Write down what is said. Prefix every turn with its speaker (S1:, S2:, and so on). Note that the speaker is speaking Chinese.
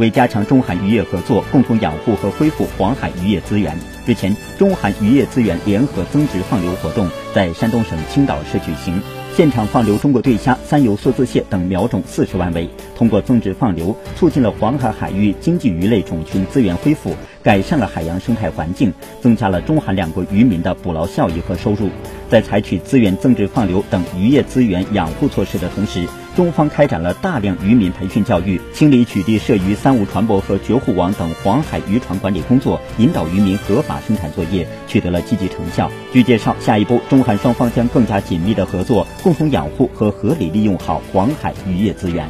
S1: 为加强中韩渔业合作，共同养护和恢复黄海渔业资源，日前，中韩渔业资源联合增值放流活动在山东省青岛市举行。现场放流中国对虾、三游梭子蟹等苗种四十万尾。通过增值放流，促进了黄海海域经济鱼类种群资源恢复，改善了海洋生态环境，增加了中韩两国渔民的捕捞效益和收入。在采取资源增值放流等渔业资源养护措施的同时，中方开展了大量渔民培训教育，清理取缔涉渔三无船舶和绝户网等黄海渔船管理工作，引导渔民合法生产作业，取得了积极成效。据介绍，下一步中韩双方将更加紧密的合作，共同养护和合理利用好黄海渔业资源。